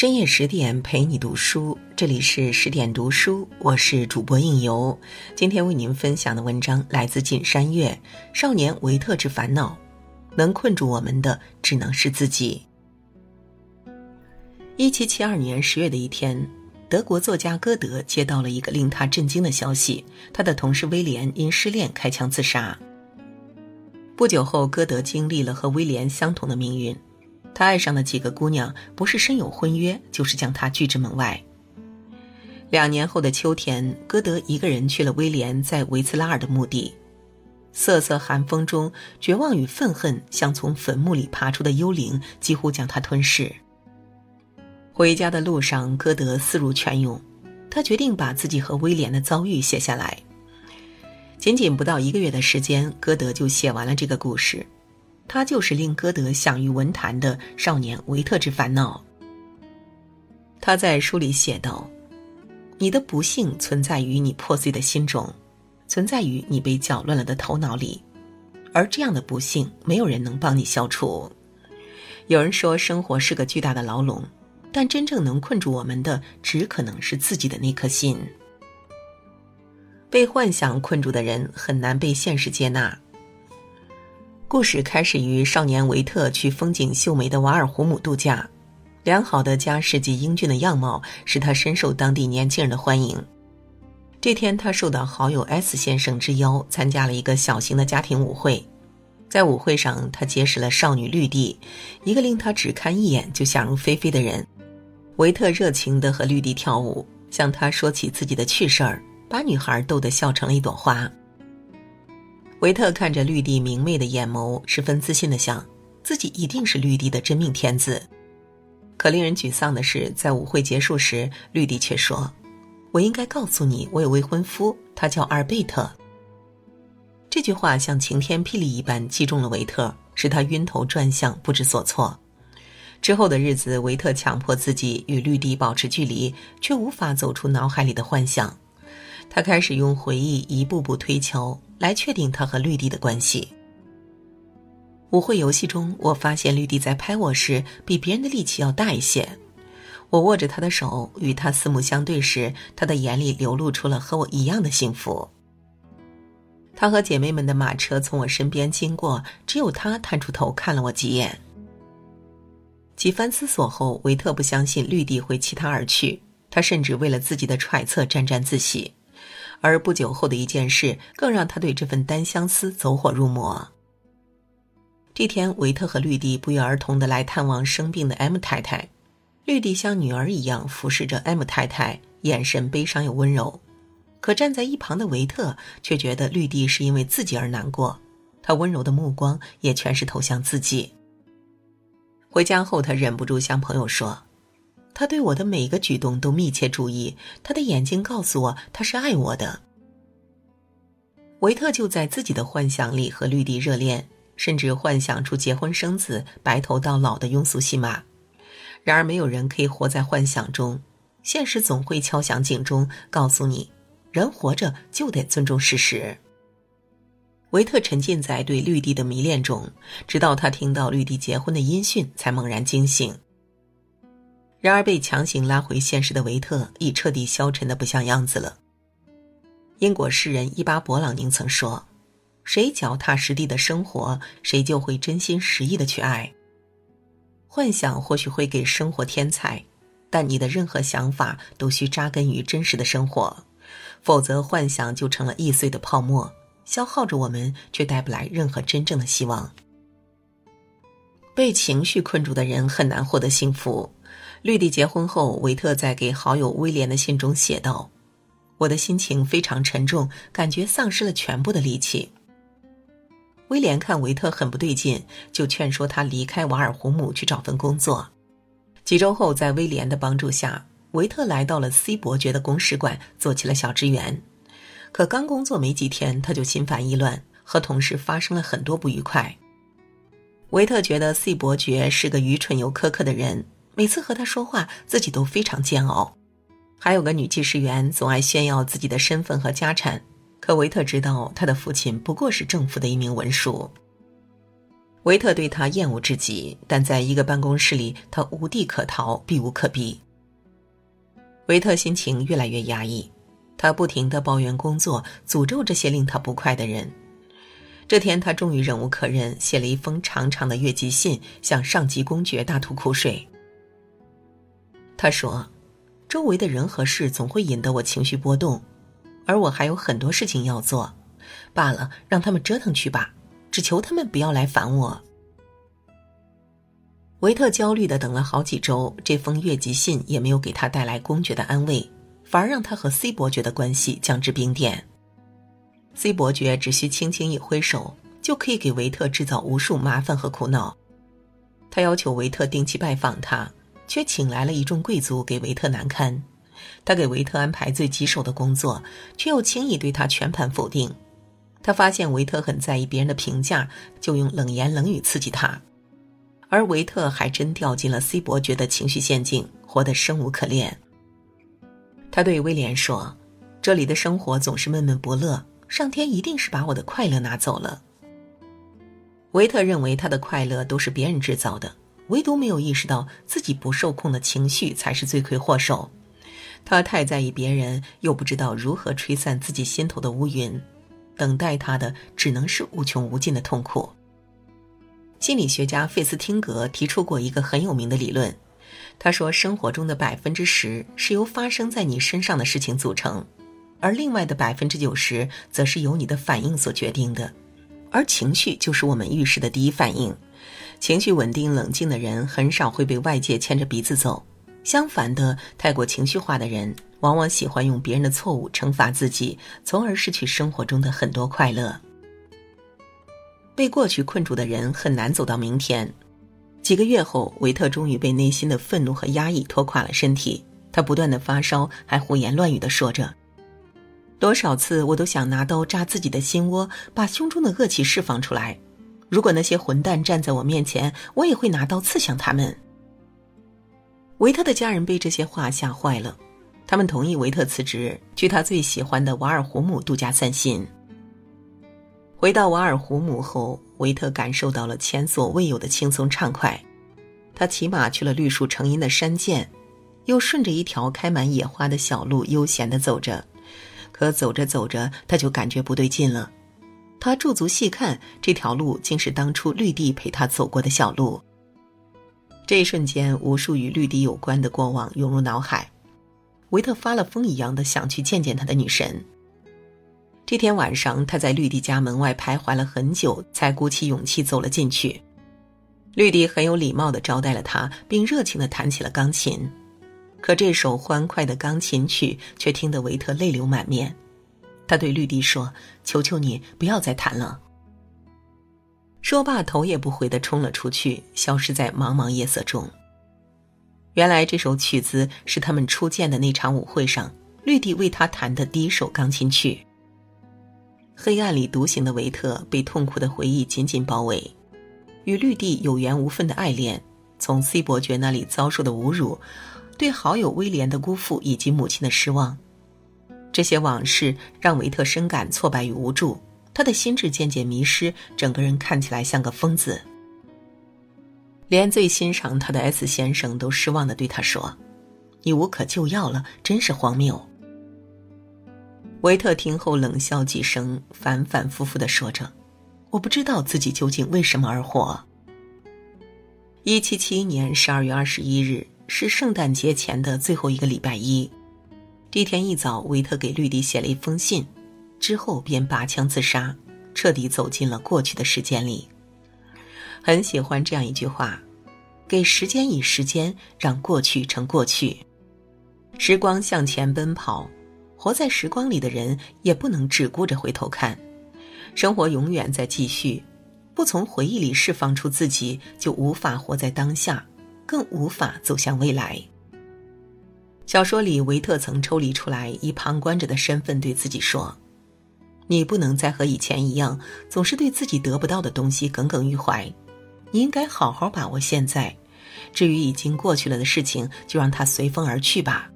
深夜十点陪你读书，这里是十点读书，我是主播应由。今天为您分享的文章来自锦山月，《少年维特之烦恼》，能困住我们的只能是自己。一七七二年十月的一天，德国作家歌德接到了一个令他震惊的消息：他的同事威廉因失恋开枪自杀。不久后，歌德经历了和威廉相同的命运。他爱上的几个姑娘，不是身有婚约，就是将他拒之门外。两年后的秋天，歌德一个人去了威廉在维茨拉尔的墓地。瑟瑟寒风中，绝望与愤恨像从坟墓里爬出的幽灵，几乎将他吞噬。回家的路上，歌德思如泉涌，他决定把自己和威廉的遭遇写下来。仅仅不到一个月的时间，歌德就写完了这个故事。他就是令歌德享誉文坛的少年维特之烦恼。他在书里写道：“你的不幸存在于你破碎的心中，存在于你被搅乱了的头脑里，而这样的不幸没有人能帮你消除。有人说生活是个巨大的牢笼，但真正能困住我们的，只可能是自己的那颗心。被幻想困住的人，很难被现实接纳。”故事开始于少年维特去风景秀美的瓦尔胡姆度假，良好的家世及英俊的样貌使他深受当地年轻人的欢迎。这天，他受到好友 S 先生之邀，参加了一个小型的家庭舞会。在舞会上，他结识了少女绿地，一个令他只看一眼就想入非非的人。维特热情地和绿地跳舞，向她说起自己的趣事儿，把女孩逗得笑成了一朵花。维特看着绿地明媚的眼眸，十分自信的想，自己一定是绿地的真命天子。可令人沮丧的是，在舞会结束时，绿地却说：“我应该告诉你，我有未婚夫，他叫阿尔贝特。”这句话像晴天霹雳一般击中了维特，使他晕头转向，不知所措。之后的日子，维特强迫自己与绿地保持距离，却无法走出脑海里的幻想。他开始用回忆一步步推敲。来确定他和绿地的关系。舞会游戏中，我发现绿地在拍我时比别人的力气要大一些。我握着他的手，与他四目相对时，他的眼里流露出了和我一样的幸福。他和姐妹们的马车从我身边经过，只有他探出头看了我几眼。几番思索后，维特不相信绿地会弃他而去，他甚至为了自己的揣测沾沾自喜。而不久后的一件事，更让他对这份单相思走火入魔。这天，维特和绿地不约而同的来探望生病的 M 太太，绿地像女儿一样服侍着 M 太太，眼神悲伤又温柔。可站在一旁的维特却觉得绿地是因为自己而难过，他温柔的目光也全是投向自己。回家后，他忍不住向朋友说。他对我的每个举动都密切注意，他的眼睛告诉我他是爱我的。维特就在自己的幻想里和绿地热恋，甚至幻想出结婚生子、白头到老的庸俗戏码。然而，没有人可以活在幻想中，现实总会敲响警钟，告诉你：人活着就得尊重事实。维特沉浸在对绿地的迷恋中，直到他听到绿地结婚的音讯，才猛然惊醒。然而，被强行拉回现实的维特已彻底消沉的不像样子了。英国诗人伊巴·勃朗宁曾说：“谁脚踏实地的生活，谁就会真心实意的去爱。幻想或许会给生活添彩，但你的任何想法都需扎根于真实的生活，否则幻想就成了易碎的泡沫，消耗着我们，却带不来任何真正的希望。被情绪困住的人很难获得幸福。”绿地结婚后，维特在给好友威廉的信中写道：“我的心情非常沉重，感觉丧失了全部的力气。”威廉看维特很不对劲，就劝说他离开瓦尔胡姆去找份工作。几周后，在威廉的帮助下，维特来到了 C 伯爵的公使馆，做起了小职员。可刚工作没几天，他就心烦意乱，和同事发生了很多不愉快。维特觉得 C 伯爵是个愚蠢又苛刻的人。每次和他说话，自己都非常煎熬。还有个女技师员总爱炫耀自己的身份和家产，可维特知道他的父亲不过是政府的一名文书。维特对他厌恶至极，但在一个办公室里，他无地可逃，避无可避。维特心情越来越压抑，他不停的抱怨工作，诅咒这些令他不快的人。这天，他终于忍无可忍，写了一封长长的越级信，向上级公爵大吐苦水。他说：“周围的人和事总会引得我情绪波动，而我还有很多事情要做。罢了，让他们折腾去吧。”只求他们不要来烦我。维特焦虑的等了好几周，这封越级信也没有给他带来公爵的安慰，反而让他和 C 伯爵的关系降至冰点。C 伯爵只需轻轻一挥手，就可以给维特制造无数麻烦和苦恼。他要求维特定期拜访他，却请来了一众贵族给维特难堪。他给维特安排最棘手的工作，却又轻易对他全盘否定。他发现维特很在意别人的评价，就用冷言冷语刺激他，而维特还真掉进了 C 伯爵的情绪陷阱，活得生无可恋。他对威廉说：“这里的生活总是闷闷不乐，上天一定是把我的快乐拿走了。”维特认为他的快乐都是别人制造的，唯独没有意识到自己不受控的情绪才是罪魁祸首。他太在意别人，又不知道如何吹散自己心头的乌云。等待他的只能是无穷无尽的痛苦。心理学家费斯汀格提出过一个很有名的理论，他说：生活中的百分之十是由发生在你身上的事情组成，而另外的百分之九十则是由你的反应所决定的。而情绪就是我们遇事的第一反应。情绪稳定冷静的人很少会被外界牵着鼻子走，相反的，太过情绪化的人。往往喜欢用别人的错误惩罚自己，从而失去生活中的很多快乐。被过去困住的人很难走到明天。几个月后，维特终于被内心的愤怒和压抑拖垮了身体。他不断的发烧，还胡言乱语的说着：“多少次我都想拿刀扎自己的心窝，把胸中的恶气释放出来。如果那些混蛋站在我面前，我也会拿刀刺向他们。”维特的家人被这些话吓坏了。他们同意维特辞职，去他最喜欢的瓦尔胡姆度假散心。回到瓦尔胡姆后，维特感受到了前所未有的轻松畅快。他骑马去了绿树成荫的山涧，又顺着一条开满野花的小路悠闲地走着。可走着走着，他就感觉不对劲了。他驻足细看，这条路竟是当初绿地陪他走过的小路。这一瞬间，无数与绿地有关的过往涌入脑海。维特发了疯一样的想去见见他的女神。这天晚上，他在绿地家门外徘徊了很久，才鼓起勇气走了进去。绿地很有礼貌的招待了他，并热情的弹起了钢琴。可这首欢快的钢琴曲却听得维特泪流满面。他对绿地说：“求求你不要再弹了。”说罢，头也不回的冲了出去，消失在茫茫夜色中。原来这首曲子是他们初见的那场舞会上，绿地为他弹的第一首钢琴曲。黑暗里独行的维特被痛苦的回忆紧紧包围，与绿地有缘无分的爱恋，从 C 伯爵那里遭受的侮辱，对好友威廉的辜负以及母亲的失望，这些往事让维特深感挫败与无助，他的心智渐渐迷失，整个人看起来像个疯子。连最欣赏他的 S 先生都失望的对他说：“你无可救药了，真是荒谬。”维特听后冷笑几声，反反复复的说着：“我不知道自己究竟为什么而活。”一七七一年十二月二十一日是圣诞节前的最后一个礼拜一，这天一早，维特给绿地写了一封信，之后便拔枪自杀，彻底走进了过去的时间里。很喜欢这样一句话：“给时间以时间，让过去成过去。时光向前奔跑，活在时光里的人也不能只顾着回头看。生活永远在继续，不从回忆里释放出自己，就无法活在当下，更无法走向未来。”小说里，维特曾抽离出来，以旁观者的身份对自己说：“你不能再和以前一样，总是对自己得不到的东西耿耿于怀。”你应该好好把握现在，至于已经过去了的事情，就让它随风而去吧。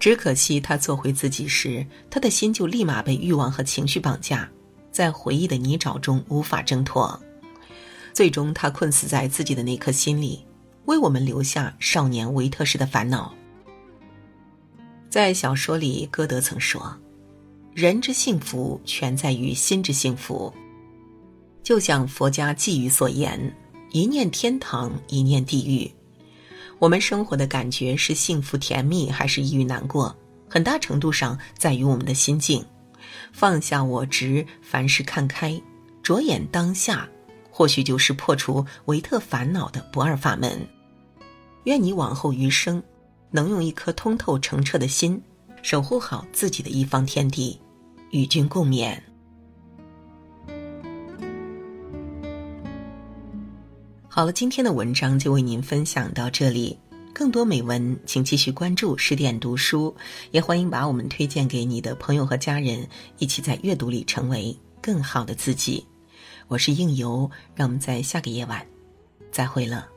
只可惜他做回自己时，他的心就立马被欲望和情绪绑架，在回忆的泥沼中无法挣脱。最终他困死在自己的那颗心里，为我们留下少年维特式的烦恼。在小说里，歌德曾说：“人之幸福全在于心之幸福。”就像佛家寄语所言：“一念天堂，一念地狱。”我们生活的感觉是幸福甜蜜，还是抑郁难过？很大程度上在于我们的心境。放下我执，凡事看开，着眼当下，或许就是破除维特烦恼的不二法门。愿你往后余生，能用一颗通透澄澈的心，守护好自己的一方天地。与君共勉。好了，今天的文章就为您分享到这里。更多美文，请继续关注十点读书，也欢迎把我们推荐给你的朋友和家人，一起在阅读里成为更好的自己。我是应由，让我们在下个夜晚再会了。